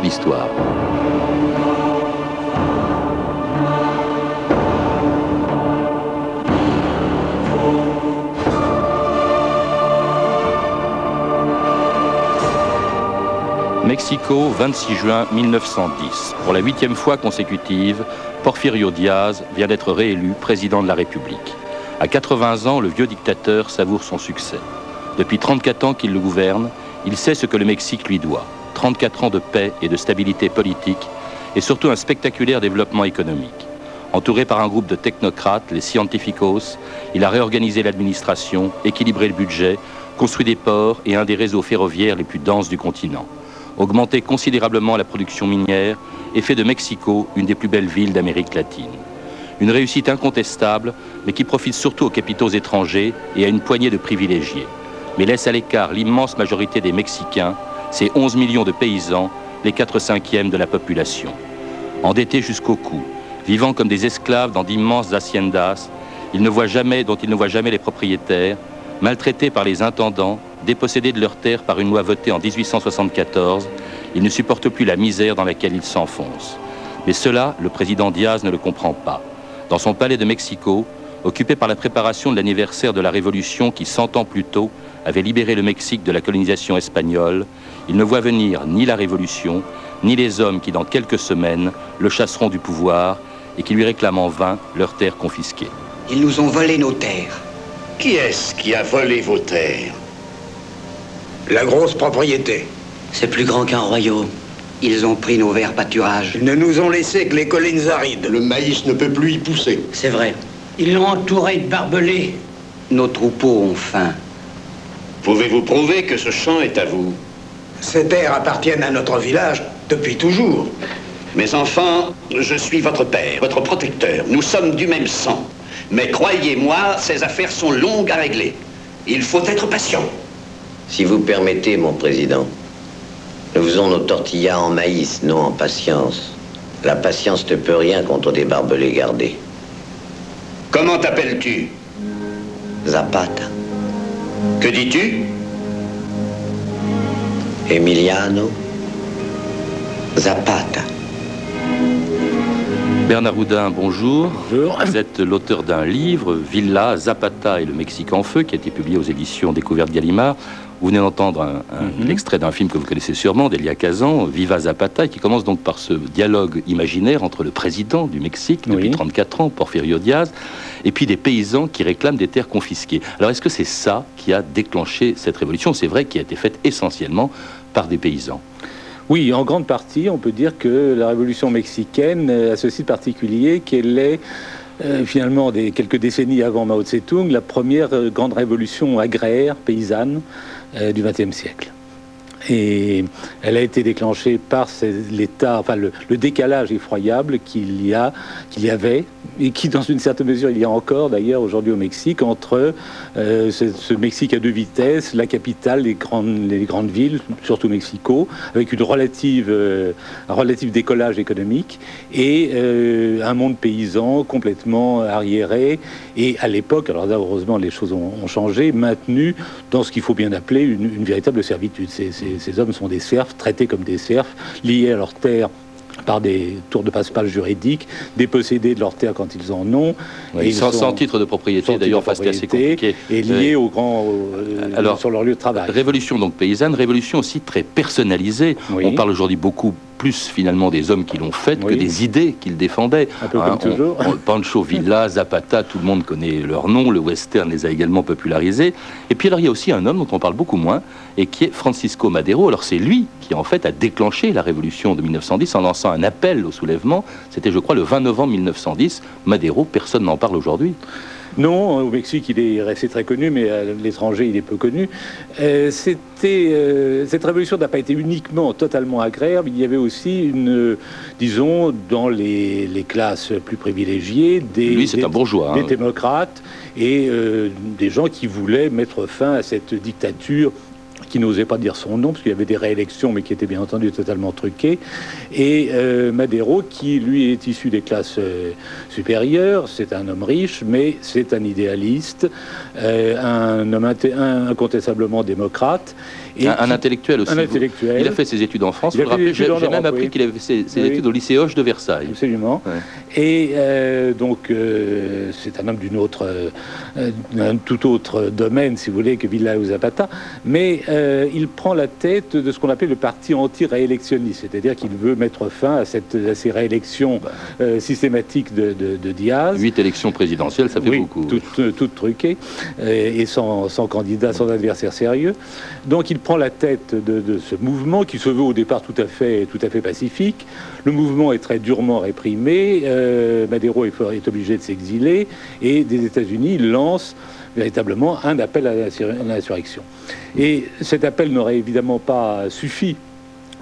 2000 ans d'histoire. Mexico, 26 juin 1910. Pour la huitième fois consécutive, Porfirio Diaz vient d'être réélu président de la République. À 80 ans, le vieux dictateur savoure son succès. Depuis 34 ans qu'il le gouverne, il sait ce que le Mexique lui doit. 34 ans de paix et de stabilité politique et surtout un spectaculaire développement économique. Entouré par un groupe de technocrates, les Scientificos, il a réorganisé l'administration, équilibré le budget, construit des ports et un des réseaux ferroviaires les plus denses du continent. Augmenté considérablement la production minière et fait de Mexico une des plus belles villes d'Amérique latine. Une réussite incontestable, mais qui profite surtout aux capitaux étrangers et à une poignée de privilégiés. Mais laisse à l'écart l'immense majorité des Mexicains, ces 11 millions de paysans, les 4 cinquièmes de la population. Endettés jusqu'au cou, vivant comme des esclaves dans d'immenses haciendas, dont ils ne voient jamais les propriétaires, maltraités par les intendants, dépossédés de leurs terres par une loi votée en 1874, ils ne supportent plus la misère dans laquelle ils s'enfoncent. Mais cela, le président Diaz ne le comprend pas. Dans son palais de Mexico, occupé par la préparation de l'anniversaire de la Révolution qui, cent ans plus tôt, avait libéré le Mexique de la colonisation espagnole, il ne voit venir ni la Révolution, ni les hommes qui, dans quelques semaines, le chasseront du pouvoir et qui lui réclament en vain leurs terres confisquées. Ils nous ont volé nos terres. Qui est-ce qui a volé vos terres? La grosse propriété. C'est plus grand qu'un royaume. Ils ont pris nos verts pâturages. Ils ne nous ont laissé que les collines arides. Le maïs ne peut plus y pousser. C'est vrai. Ils l'ont entouré de barbelés. Nos troupeaux ont faim. Pouvez-vous prouver que ce champ est à vous? Ces terres appartiennent à notre village depuis toujours. Mes enfants, je suis votre père, votre protecteur. Nous sommes du même sang. Mais croyez-moi, ces affaires sont longues à régler. Il faut être patient. Si vous permettez, mon président, nous faisons nos tortillas en maïs, non en patience. La patience ne peut rien contre des barbelés gardés. Comment t'appelles-tu? Zapata, Que dis-tu? Emiliano, Zapata. Bernard Houdin, bonjour. Bonjour. Vous êtes l'auteur d'un livre, Villa, Zapata et le Mexique en feu, qui a été publié aux éditions Découverte Gallimard. Vous venez d'entendre un, un Mhm. extrait d'un film que vous connaissez sûrement, d'Elia Kazan, Viva Zapata, qui commence donc par ce dialogue imaginaire entre le président du Mexique depuis Oui. 34 ans, Porfirio Diaz, et puis des paysans qui réclament des terres confisquées. Alors est-ce que c'est ça qui a déclenché cette révolution? C'est vrai, qui a été faite essentiellement par des paysans. Oui, en grande partie, on peut dire que la révolution mexicaine euh, a ceci de particulier qu'elle est euh, finalement des quelques décennies avant Mao Tse-tung la première euh, grande révolution agraire paysanne du XXe siècle. Et elle a été déclenchée par l'état, enfin le, décalage effroyable qu'il y a, qu'il y avait et qui, dans une certaine mesure, il y a encore d'ailleurs aujourd'hui au Mexique entre euh, ce, Mexique à deux vitesses, la capitale, les grandes, les grandes villes, surtout Mexico, avec une relative, euh, un relatif décollage économique et euh, un monde paysan complètement arriéré et à l'époque, alors là heureusement les choses ont, changé, maintenu dans ce qu'il faut bien appeler une, véritable servitude. Ces- ces hommes sont des serfs, traités comme des serfs, liés à leurs terres par des tours de passe-passe juridiques, dépossédés de leurs terres quand ils en ont, Oui, Et ils sans, sont- sans titre de propriété, d'ailleurs, c'était assez compliqué. et liés aux grands, euh, Alors, sur leur lieu de travail. Révolution donc paysanne, révolution aussi très personnalisée. Oui. On parle aujourd'hui beaucoup plus finalement des hommes qui l'ont faite Oui. que des idées qu'ils défendaient. Un peu Hein, comme on- toujours. on- Pancho Villa, Zapata, tout le monde connaît leur nom. Le western les a également popularisés. Et puis alors il y a aussi un homme dont on parle beaucoup moins et qui est Francisco Madero. Alors c'est lui qui en fait a déclenché la révolution de 1910 en lançant un appel au soulèvement. C'était je crois le 20 novembre 1910. Madero, personne n'en parle aujourd'hui. Non, au Mexique, il est resté très connu, mais à l'étranger, il est peu connu. Euh, c'était, euh, cette révolution n'a pas été uniquement totalement agraire, mais il y avait aussi une, euh, disons, dans les, les classes plus privilégiées, des, Lui c'est des- un bourgeois. des hein. démocrates et euh, des gens qui voulaient mettre fin à cette dictature qui n'osait pas dire son nom, parce qu'il y avait des réélections, mais qui étaient bien entendu totalement truquées. Et euh, Madero, qui lui est issu des classes euh, supérieures, c'est un homme riche, mais c'est un idéaliste, euh, un homme incontestablement démocrate, un, intellectuel aussi. Un intellectuel. Il a fait ses études en France. J'ai même appris qu'il avait fait ses, études au lycée Hoche de Versailles. Absolument. Et euh, donc, euh, c'est un homme d'une autre, euh, d'un tout autre domaine, si vous voulez, que Villa ou Zapata. Mais il prend la tête de ce qu'on appelle le parti anti-réélectionniste, c'est-à-dire qu'il veut mettre fin à, cette, à ces réélections systématiques de, de, Diaz. Huit élections présidentielles, ça fait beaucoup. Toutes tout truquées et sans, sans, candidat, sans adversaire sérieux. Donc, il prend la tête de, de, ce mouvement qui se veut au départ tout à fait, tout à fait pacifique. Le mouvement est très durement réprimé. Euh, Madero est, est, obligé de s'exiler et des États-Unis lancent véritablement un appel à l'insurrection. Et cet appel n'aurait évidemment pas suffi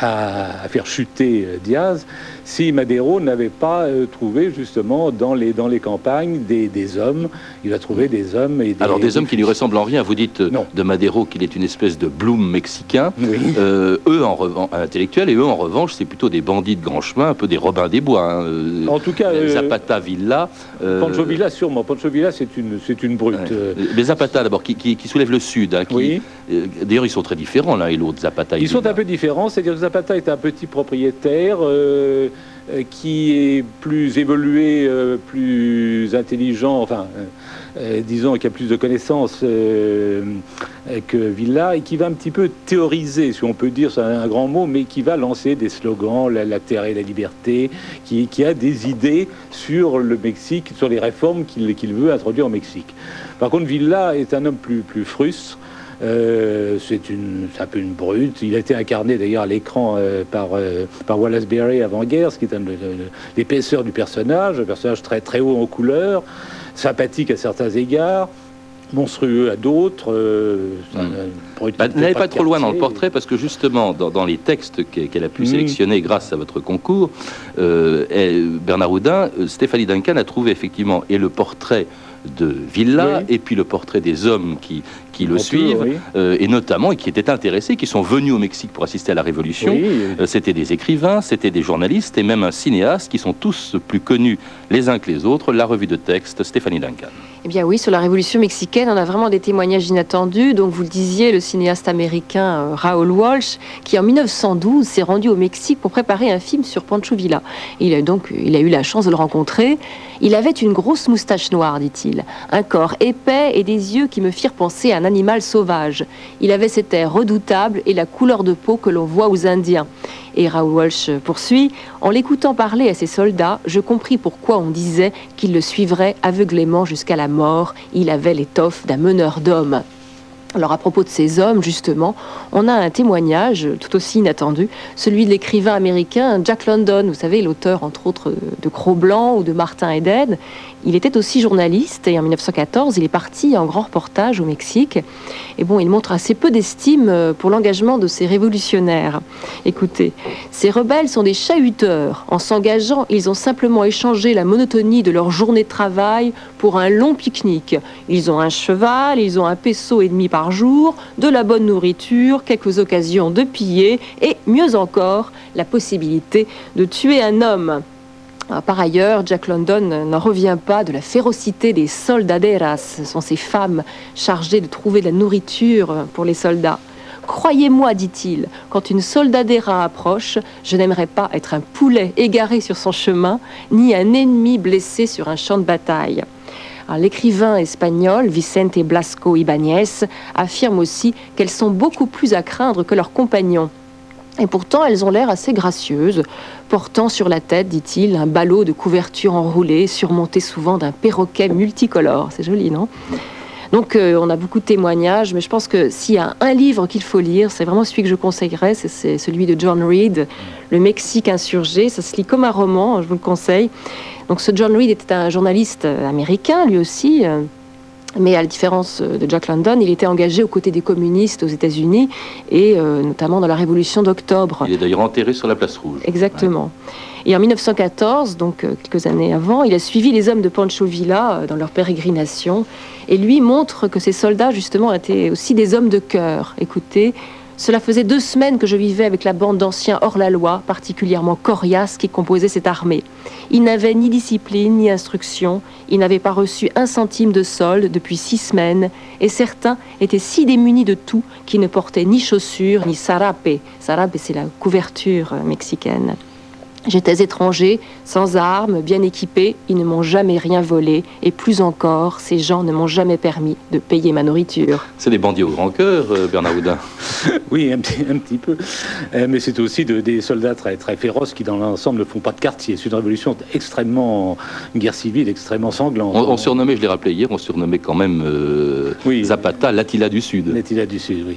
à, faire chuter euh, Diaz si Madero n'avait pas euh, trouvé justement dans les, dans les campagnes des, des, hommes. Il a trouvé des hommes et des, Alors des hommes qui lui ressemblent en rien. Vous dites euh, de Madero qu'il est une espèce de Bloom mexicain. eux en revanche, intellectuels, et eux en revanche, c'est plutôt des bandits de grand chemin, un peu des Robins des Bois. Hein. En tout cas, Zapata Villa. Pancho Villa sûrement. Pancho Villa c'est une, c'est une brute. Les Zapata d'abord qui, qui, soulèvent le Sud. Hein, qui, D'ailleurs ils sont très différents l'un et l'autre. Zapata. Ils sont un peu différents. C'est-à-dire Zapata est un petit propriétaire euh, euh, qui est plus évolué, euh, plus intelligent, enfin, disons, qui a plus de connaissances que Villa, et qui va un petit peu théoriser, si on peut dire, c'est un grand mot, mais qui va lancer des slogans, la, terre et la liberté, qui, a des idées sur le Mexique, sur les réformes qu'il veut introduire au Mexique. Par contre, Villa est un homme plus, plus frustre, euh, c'est un peu une brute. Il a été incarné d'ailleurs à l'écran euh, par, euh, par Wallace Berry avant-guerre, ce qui est l'épaisseur du personnage, un personnage très, très haut en couleur, sympathique à certains égards monstrueux à d'autres. Hmm. Bah, n'allez pas trop loin dans le portrait parce que justement, dans, les textes qu'elle a pu hmm. sélectionner grâce à votre concours, Bernard Houdin, Stéphanie Duncan a trouvé effectivement et le portrait de Villa et puis le portrait des hommes qui, qui le suivent, euh, et notamment, et qui étaient intéressés, qui sont venus au Mexique pour assister à la Révolution. Euh, c'était des écrivains, c'était des journalistes, et même un cinéaste, qui sont tous plus connus les uns que les autres. La revue de texte, Stéphanie Duncan. Eh bien oui, sur la Révolution mexicaine, on a vraiment des témoignages inattendus. Donc vous le disiez, le cinéaste américain euh, Raoul Walsh, qui en 1912 s'est rendu au Mexique pour préparer un film sur Pancho Villa. Il a donc il a eu la chance de le rencontrer. Il avait une grosse moustache noire, dit-il, un corps épais et des yeux qui me firent penser à un animal sauvage. Il avait cet air redoutable et la couleur de peau que l'on voit aux Indiens. Et Raoul Walsh poursuit En l'écoutant parler à ses soldats, je compris pourquoi on disait qu'il le suivrait aveuglément jusqu'à la mort. Il avait l'étoffe d'un meneur d'hommes. Alors à propos de ces hommes, justement, on a un témoignage tout aussi inattendu, celui de l'écrivain américain Jack London, vous savez, l'auteur entre autres de Cro-Blanc ou de Martin Eden. Il était aussi journaliste et en 1914, il est parti en grand reportage au Mexique. Et bon, il montre assez peu d'estime euh, pour l'engagement de ces révolutionnaires. Écoutez, ces rebelles sont des chahuteurs. En s'engageant, ils ont simplement échangé la monotonie de leur journée de travail pour un long pique-nique. Ils ont un cheval, ils ont un peso et demi par jour, de la bonne nourriture, quelques occasions de piller et, mieux encore, la possibilité de tuer un homme. Ah, par ailleurs, Jack London n'en revient pas de la férocité des soldaderas. Ce sont ces femmes chargées de trouver de la nourriture pour les soldats. Croyez-moi, dit-il, quand une soldadera approche, je n'aimerais pas être un poulet égaré sur son chemin, ni un ennemi blessé sur un champ de bataille. L'écrivain espagnol Vicente Blasco Ibáñez affirme aussi qu'elles sont beaucoup plus à craindre que leurs compagnons. Et pourtant, elles ont l'air assez gracieuses, portant sur la tête, dit-il, un ballot de couverture enroulée, surmonté souvent d'un perroquet multicolore. C'est joli, non? Donc euh, on a beaucoup de témoignages, mais je pense que s'il y a un livre qu'il faut lire, c'est vraiment celui que je conseillerais, c'est celui de John Reed, Le Mexique insurgé. Ça se lit comme un roman, je vous le conseille. Donc ce John Reed était un journaliste américain, lui aussi. Euh, mais à la différence euh, de Jack London, il était engagé aux côtés des communistes aux États-Unis et euh, notamment dans la Révolution d'octobre. Il est d'ailleurs enterré sur la place rouge. Exactement. Et en 1914, donc euh, quelques années avant, il a suivi les hommes de Pancho Villa dans leur pérégrination et lui montre que ces soldats justement étaient aussi des hommes de cœur. Écoutez, Cela faisait deux semaines que je vivais avec la bande d'anciens hors-la-loi, particulièrement coriaces, qui composait cette armée. Ils n'avaient ni discipline ni instruction, ils n'avaient pas reçu un centime de solde depuis six semaines, et certains étaient si démunis de tout qu'ils ne portaient ni chaussures ni sarape. Sarape, c'est la couverture mexicaine. J'étais étranger, sans armes, bien équipé, ils ne m'ont jamais rien volé, et plus encore, ces gens ne m'ont jamais permis de payer ma nourriture. C'est des bandits au grand cœur, euh, Bernard Houdin. oui, un petit, un petit peu. Euh, mais c'est aussi de, des soldats très, très féroces qui, dans l'ensemble, ne font pas de quartier. C'est une révolution extrêmement, une guerre civile extrêmement sanglante. On, surnommait, je l'ai rappelé hier, on surnommait quand même euh, Zapata l'Attila du Sud. L'Attila du Sud, oui.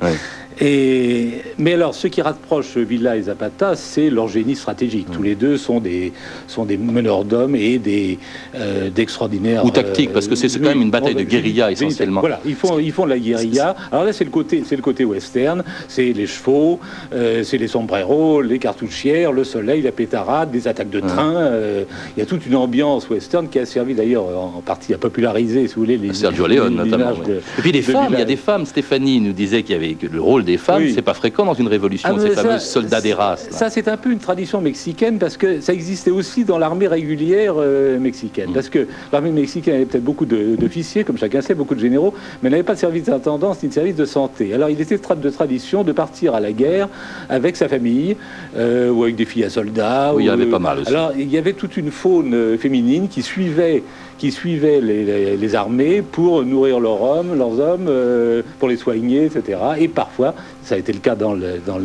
Et, mais alors, ce qui rapproche Villa et Zapata, c'est leur génie stratégique. Tous les deux sont des, sont des meneurs d'hommes et des euh, d'extraordinaires. Ou tactiques, parce que c'est quand même une bataille de guérilla essentiellement. Voilà, ils font, ils font de la guérilla. Alors là, c'est le côté, c'est le côté western. C'est les chevaux, euh, c'est les sombreros, les cartouchières, le soleil, la pétarade, des attaques de train. Euh, il y a toute une ambiance western qui a servi d'ailleurs en partie à populariser, si vous voulez, les. Sergio Leone notamment. et puis les femmes, il y a des femmes. Stéphanie nous disait qu'il y avait que le rôle des femmes, c'est pas fréquent dans une révolution, ah, ces fameux soldats des races. Ça, c'est un peu une tradition mexicaine parce que ça existait aussi dans l'armée régulière euh, mexicaine. Mm. Parce que l'armée mexicaine avait peut-être beaucoup d'officiers, comme chacun sait, beaucoup de généraux, mais n'avait pas de service d'intendance ni de service de santé. Alors il était de tradition de partir à la guerre avec sa famille euh, ou avec des filles à soldats. Oui, il y avait pas mal aussi. Alors il y avait toute une faune euh, féminine qui suivait qui suivaient les, armées pour nourrir leurs hommes, leurs hommes, euh, pour les soigner, etc. Et parfois, ça a été le cas dans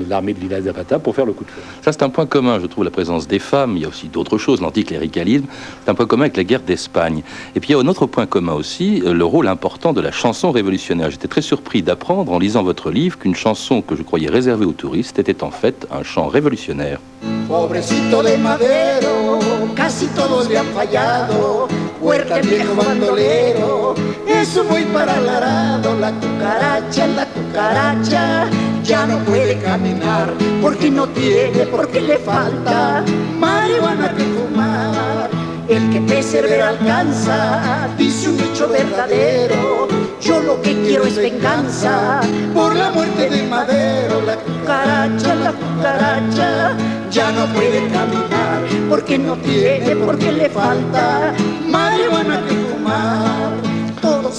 l'armée de Villa Zapata, pour faire le coup de feu. Ça, c'est un point commun, je trouve, la présence des femmes. Il y a aussi d'autres choses, l'anticléricalisme. C'est un point commun avec la guerre d'Espagne. Et puis, il y a un autre point commun aussi, euh, le rôle important de la chanson révolutionnaire. J'étais très surpris d'apprendre, en lisant votre livre, qu'une chanson que je croyais réservée aux touristes était en fait un chant révolutionnaire. Pobrecito de Madero, casi todos le han fallado. Huerta viejo bandolero, eso voy para el arado. La cucaracha, la cucaracha, ya no puede caminar porque no tiene, porque le falta marihuana que fumar. El que persevera alcanza, dice un dicho verdadero. Yo lo que quiero es venganza por la muerte de Madero. La cucaracha, la cucaracha, ya no puede caminar porque no tiene, porque le falta marihuana que fumar.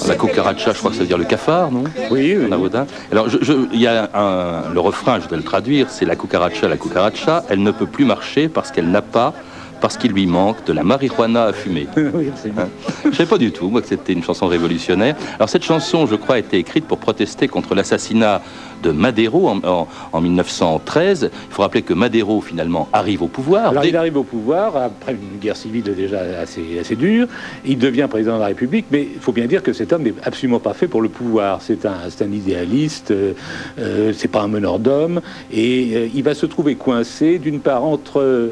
La cucaracha, je crois que ça veut dire le cafard, non? Oui, oui. Alors, il y a un, le refrain, je vais le traduire, c'est la cucaracha, la cucaracha, elle ne peut plus marcher parce qu'elle n'a pas parce qu'il lui manque de la marijuana à fumer. oui, hein? Je ne savais pas du tout, moi, que c'était une chanson révolutionnaire. Alors cette chanson, je crois, a été écrite pour protester contre l'assassinat de Madero en, 1913. Il faut rappeler que Madero, finalement, arrive au pouvoir. Alors il arrive au pouvoir après une guerre civile déjà assez, assez dure. Il devient président de la République, mais il faut bien dire que cet homme n'est absolument pas fait pour le pouvoir. C'est un, un idéaliste, euh, euh, c'est pas un meneur d'hommes, et euh, il va se trouver coincé, d'une part, entre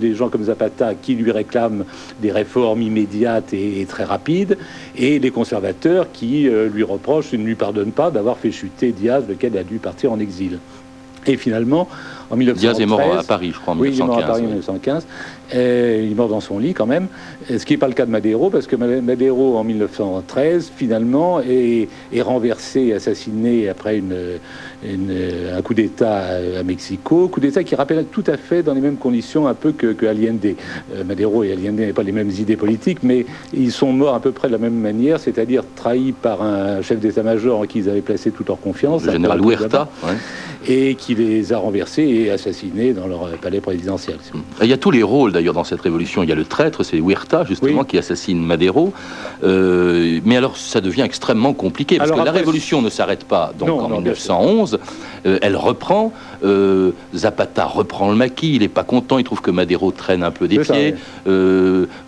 des gens comme Zapata qui lui réclament des réformes immédiates et, très rapides, et les conservateurs qui euh, lui reprochent, ne lui pardonnent pas d'avoir fait chuter Diaz, lequel a dû partir en exil. Et finalement, en 1913... Diaz est mort à Paris, je crois, en 1915. Oui, il est mort à Paris en 1915 il est mort dans son lit quand même, ce qui n'est pas le cas de Madero, parce que Madero en 1913 finalement est, renversé, assassiné après une, un coup d'État à, Mexico, coup d'État qui rappelle tout à fait dans les mêmes conditions un peu que, Allende. Euh, Madero et Allende n'avaient pas les mêmes idées politiques, mais ils sont morts à peu près de la même manière, c'est-à-dire trahis par un chef d'état-major en qui ils avaient placé toute leur confiance. Le général Huerta. Et qui les a renversés et assassinés dans leur palais présidentiel. Il y a tous les rôles d'ailleurs dans cette révolution. Il y a le traître, c'est Huerta justement qui assassine Madero. Euh, mais alors ça devient extrêmement compliqué parce que la révolution ne s'arrête pas. Donc en 1911, euh, elle reprend. Euh, Zapata reprend le maquis. Il n'est pas content. Il trouve que Madero traîne un peu des pieds.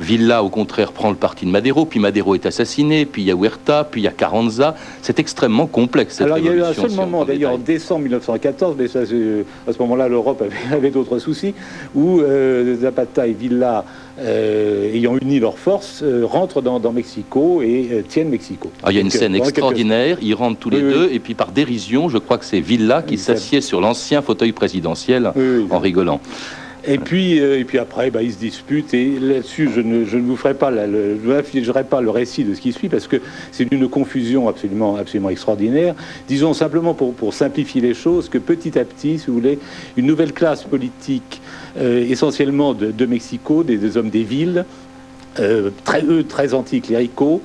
Villa au contraire prend le parti de Madero. Puis Madero est assassiné. Puis il y a Huerta. Puis il y a Carranza. C'est extrêmement complexe. Cette alors il y a eu un seul moment d'ailleurs en décembre 1914, mais ça, à ce moment-là l'Europe avait, avait d'autres soucis, où Zapata et Villa, euh, ayant uni leurs forces, euh, rentrent dans, Mexico et euh, tiennent Mexico. Ah, il y a une scène extraordinaire, ils rentrent tous les deux, et puis par dérision, je crois que c'est Villa qui s'assied sur l'ancien fauteuil présidentiel en rigolant. Et puis, euh, et puis après, bah, ils se disputent. Et là-dessus, je ne, je ne vous ferai pas, la- le, je n'infligerai pas le récit de ce qui suit parce que c'est d'une confusion absolument, absolument extraordinaire. Disons simplement pour, pour simplifier les choses que petit à petit, si vous voulez, une nouvelle classe politique, euh, essentiellement de, Mexico, des, hommes des villes, euh, eux très anticléricaux,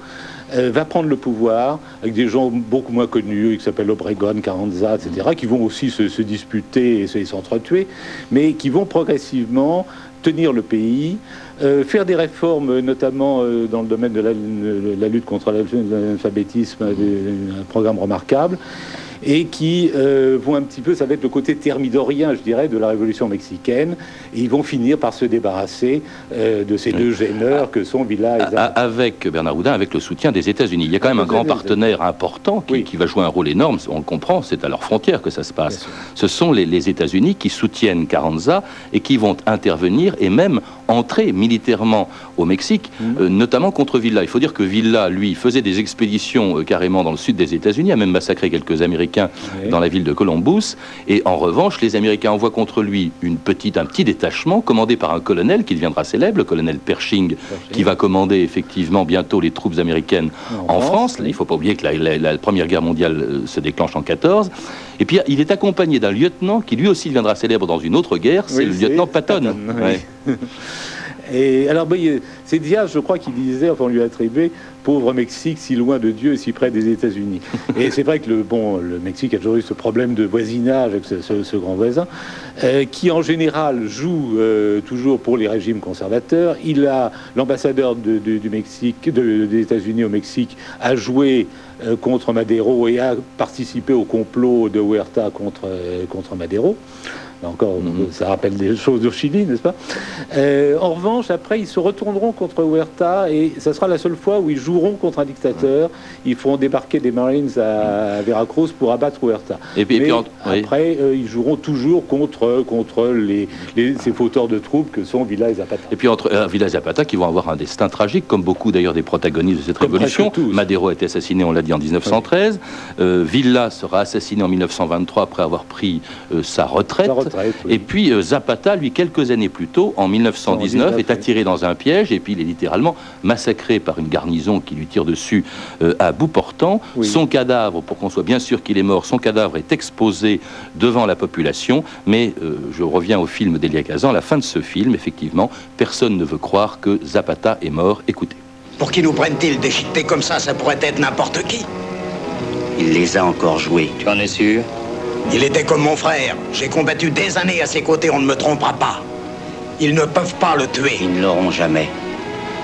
euh, va prendre le pouvoir avec des gens beaucoup moins connus qui s'appellent Obregon, Carranza, etc., qui vont aussi se, disputer et se- et s'entretuer, mais qui vont progressivement tenir le pays, euh, faire des réformes, notamment euh, dans le domaine de la, lutte contre l'alphabétisme, euh, un programme remarquable, et qui euh, vont un petit peu, ça va être le côté thermidorien, je dirais, de la révolution mexicaine, et ils vont finir par se débarrasser euh, de ces Oui. deux gêneurs que sont Villa et A- a- Zapata. avec Bernard Houdin, avec le soutien des États-Unis. Il y a quand même un grand partenaire important qui, Oui. qui va jouer un rôle énorme, on le comprend, c'est à leurs frontières que ça se passe. Ce sont les, les États-Unis qui soutiennent Carranza et qui vont intervenir et même entrer militairement au Mexique, Mhm. euh, notamment contre Villa. Il faut dire que Villa, lui, faisait des expéditions euh, carrément dans le sud des États-Unis, a même massacré quelques Américains Oui. dans la ville de Columbus. Et en revanche, les Américains envoient contre lui une petite, un petit détachement commandé par un colonel qui deviendra célèbre, le colonel Pershing, qui va commander effectivement bientôt les troupes américaines en, France. Il ne faut pas oublier que la, la- la Première Guerre mondiale euh, se déclenche en 14. Et puis il est accompagné d'un lieutenant qui lui aussi deviendra célèbre dans une autre guerre, c'est Oui, le lieutenant Patton. Patton, oui. Ouais. Et alors, il- c'est Diaz, je crois, qui disait, enfin, on lui a attribué, pauvre Mexique, si loin de Dieu et si près des États-Unis. et c'est vrai que le, bon, le Mexique a toujours eu ce problème de voisinage avec ce, ce- ce grand voisin, euh, qui en général joue euh, toujours pour les régimes conservateurs. Il a, l'ambassadeur de- de- du Mexique, de- des États-Unis au Mexique, a joué euh, contre Madero et a participé au complot de Huerta contre, contre Madero. Là encore, Mhm. ça rappelle des choses au Chili, n'est-ce pas? En revanche, après, ils se retourneront contre Huerta et ça sera la seule fois où ils joueront contre un dictateur. Ils feront débarquer des Marines à, à Veracruz pour abattre Huerta. Et puis, et Mais puis en- oui. après, euh, ils joueront toujours contre, contre les, les- ces fauteurs de troupes que sont Villa et Zapata. Et puis entre euh, Villa et Zapata qui vont avoir un destin tragique, comme beaucoup d'ailleurs des protagonistes de cette Comme révolution. Madero a été assassiné, on l'a dit, en 1913. Euh, Villa sera assassiné en 1923 après avoir pris euh, sa retraite. Sa retraite, oui. Et puis Zapata, lui, quelques années plus tôt, en 1919, est 19, attiré dans un piège et puis il est littéralement massacré par une garnison qui lui tire dessus euh, à bout portant. Oui. Son cadavre, pour qu'on soit bien sûr qu'il est mort, son cadavre est exposé devant la population. Mais euh, je reviens au film d'Elia Kazan. La fin de ce film, effectivement, personne ne veut croire que Zapata est mort. Écoutez. Pour qui nous prennent-ils déchiquetés comme ça Ça pourrait être n'importe qui? Il les a encore joués. Tu en es sûr? Il était comme mon frère. J'ai combattu des années à ses côtés, on ne me trompera pas. Ils ne peuvent pas le tuer. Ils ne l'auront jamais.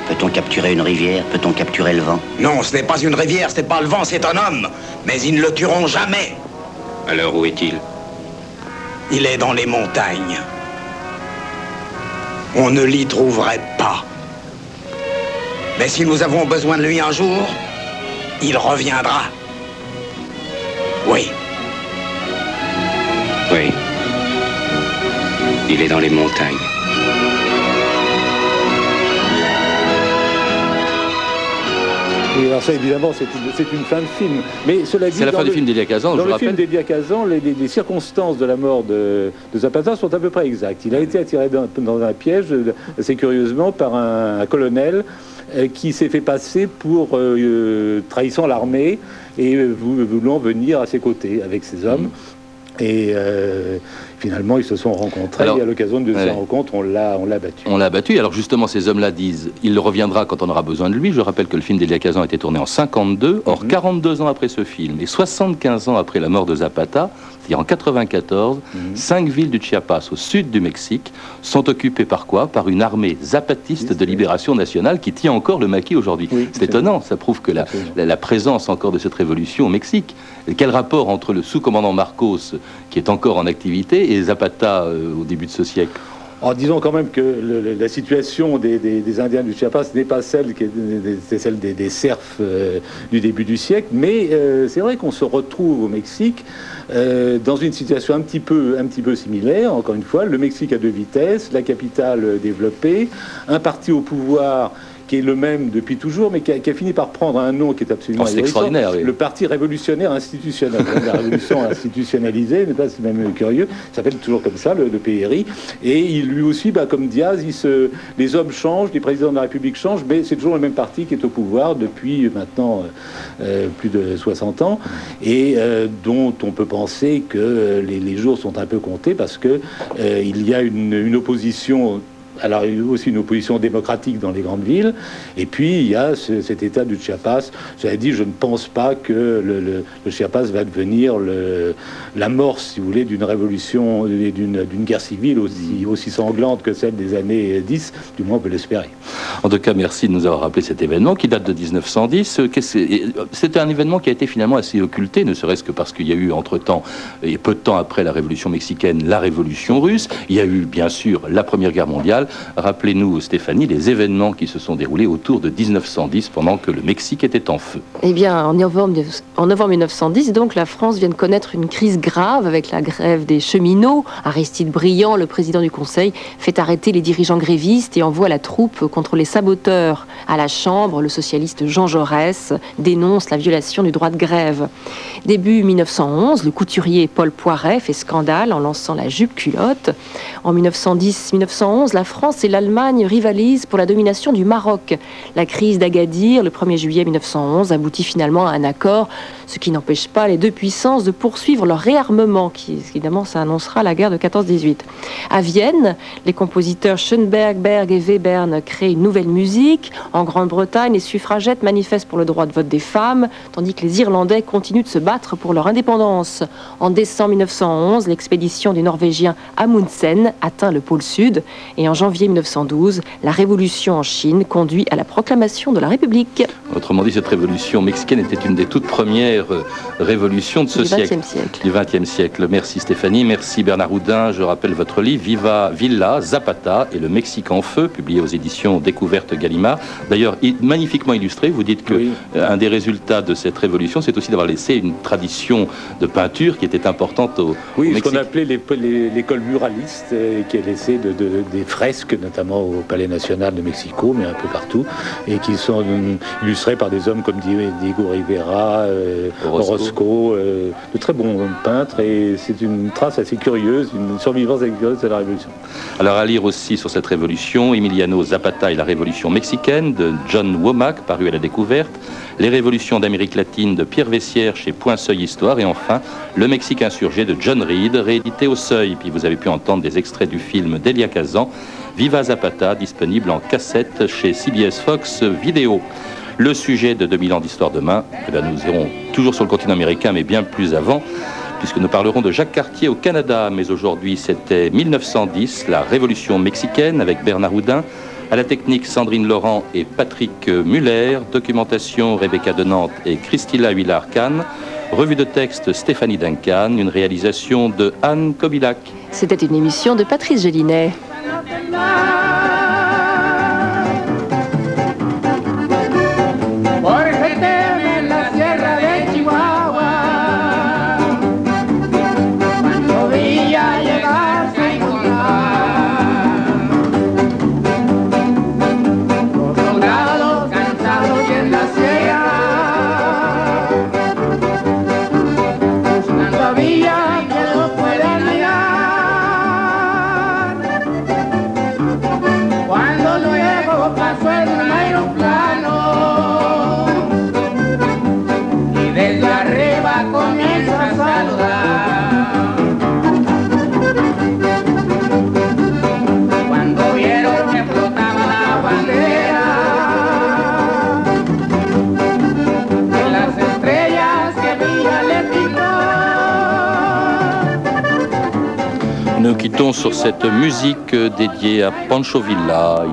Peut-on capturer une rivière? Peut-on capturer le vent? Non, ce n'est pas une rivière, ce n'est pas le vent, c'est un homme. Mais ils ne le tueront jamais. Alors où est-il? Il est dans les montagnes. On ne l'y trouverait pas. Mais si nous avons besoin de lui un jour, il reviendra. Oui. Oui. Il est dans les montagnes. Et alors ça, évidemment, c'est une, fin de film. Mais cela dit, C'est la fin du film d'Elia Kazan, je Dans le film d'Elia Kazan, les, les- les circonstances de la mort de, de Zapata sont à peu près exactes. Il a été attiré dans, dans un piège, assez curieusement, par un, un colonel euh, qui s'est fait passer pour euh, euh, trahissant l'armée et vou- voulant venir à ses côtés avec ses hommes. Et euh, finalement, ils se sont rencontrés. Alors, et à l'occasion de ouais. ces rencontres, on l'a, on l'a battu. On l'a battu. Alors justement, ces hommes-là disent, il reviendra quand on aura besoin de lui. Je rappelle que le film d'Elia Kazan a été tourné en 52. Or, 42 ans après ce film et 75 ans après la mort de Zapata, c'est-à-dire en 94, cinq villes du Chiapas, au sud du Mexique, sont occupées par quoi? Par une armée zapatiste de libération nationale qui tient encore le maquis aujourd'hui. Oui, c'est étonnant. Ça prouve que la, la, la présence encore de cette révolution au Mexique. Quel rapport entre le sous-commandant Marcos, qui est encore en activité, et Zapata euh, au début de ce siècle En disant quand même que la situation des, Indiens du Chiapas n'est pas celle, qui est- celle des, des serfs euh, du début du siècle, mais euh, c'est vrai qu'on se retrouve au Mexique dans une situation un petit, peu, un petit peu similaire. Encore une fois, le Mexique à deux vitesses, la capitale développée, un parti au pouvoir qui est le même depuis toujours, mais qui a, fini par prendre un nom qui est absolument oh, extraordinaire. Le Parti révolutionnaire institutionnel. la révolution institutionnalisée, mais c'est même curieux. Ça s'appelle toujours comme ça, le, PRI. Et il, lui aussi, bah, comme Diaz, il se, les hommes changent, les présidents de la République changent, mais c'est toujours le même parti qui est au pouvoir depuis maintenant euh, euh, plus de 60 ans, et euh, dont on peut penser que les, les, jours sont un peu comptés parce que il y a une, une opposition alors il y a aussi une opposition démocratique dans les grandes villes. Et puis il y a cet état du Chiapas. J'avais dit, je ne pense pas que le, Chiapas va devenir l'amorce, si vous voulez, d'une révolution, d'une guerre civile aussi, aussi sanglante que celle des années 10. Du moins, on peut l'espérer. En tout cas, merci de nous avoir rappelé cet événement qui date de 1910. C'est un événement qui a été finalement assez occulté, ne serait-ce que parce qu'il y a eu entre-temps, et peu de temps après la révolution mexicaine, la révolution russe. Il y a eu, bien sûr, la Première Guerre mondiale. Rappelez-nous, Stéphanie, les événements qui se sont déroulés autour de 1910 pendant que le Mexique était en feu. Eh bien, en novembre, en novembre 1910, donc, la France vient de connaître une crise grave avec la grève des cheminots. Aristide Briand, le président du Conseil, fait arrêter les dirigeants grévistes et envoie la troupe contre les saboteurs. À la Chambre, le socialiste Jean Jaurès dénonce la violation du droit de grève. Début 1911, le couturier Paul Poiret fait scandale en lançant la jupe culotte. En 1910-1911, la France et l'Allemagne rivalisent pour la domination du Maroc. La crise d'Agadir, le 1er juillet 1911, aboutit finalement à un accord, ce qui n'empêche pas les deux puissances de poursuivre leur réarmement, qui évidemment ça annoncera la guerre de 14-18. À Vienne, les compositeurs Schoenberg, Berg et Webern créent une nouvelle musique. En Grande-Bretagne, les suffragettes manifestent pour le droit de vote des femmes, tandis que les Irlandais continuent de se battre pour leur indépendance. En décembre 1911, l'expédition du Norvégien Amundsen atteint le pôle Sud et en janvier 1912, la révolution en Chine conduit à la proclamation de la République. Autrement dit, cette révolution mexicaine était une des toutes premières euh, révolutions de ce siècle, siècle, du XXe siècle. Merci Stéphanie, merci Bernard Houdin. Je rappelle votre livre Viva Villa Zapata et le Mexique en feu, publié aux éditions Découverte Gallimard. D'ailleurs, magnifiquement illustré. Vous dites que euh, un des résultats de cette révolution, c'est aussi d'avoir laissé une tradition de peinture qui était importante au, oui, ce qu'on appelait l'école muraliste, euh, qui a laissé de, des fresques notamment au Palais national de Mexico, mais un peu partout, et qui sont illustrés par des hommes comme Diego Rivera, euh, Orozco, euh, de très bons peintres, et c'est une trace assez curieuse, une survivance assez curieuse de la Révolution. Alors à lire aussi sur cette révolution, Emiliano Zapata et la Révolution mexicaine de John Womack, paru à la découverte, Les révolutions d'Amérique latine de Pierre Vessière chez Point Seuil Histoire, et enfin Le Mexique insurgé de John Reed, réédité au Seuil. Puis vous avez pu entendre des extraits du film d'Elia Kazan, Viva Zapata, disponible en cassette chez CBS Fox Vidéo. Le sujet de 2000 ans d'histoire demain, eh nous irons toujours sur le continent américain, mais bien plus avant, puisque nous parlerons de Jacques Cartier au Canada. Mais aujourd'hui, c'était 1910, la révolution mexicaine, avec Bernard Houdin. À la technique, Sandrine Laurent et Patrick Muller. Documentation, Rebecca de Nantes et Christila Huillard-Kahn. Revue de texte, Stéphanie Duncan. Une réalisation de Anne Kobilac. C'était une émission de Patrice Gélinet. Sur cette musique dédiée à Pancho Villa.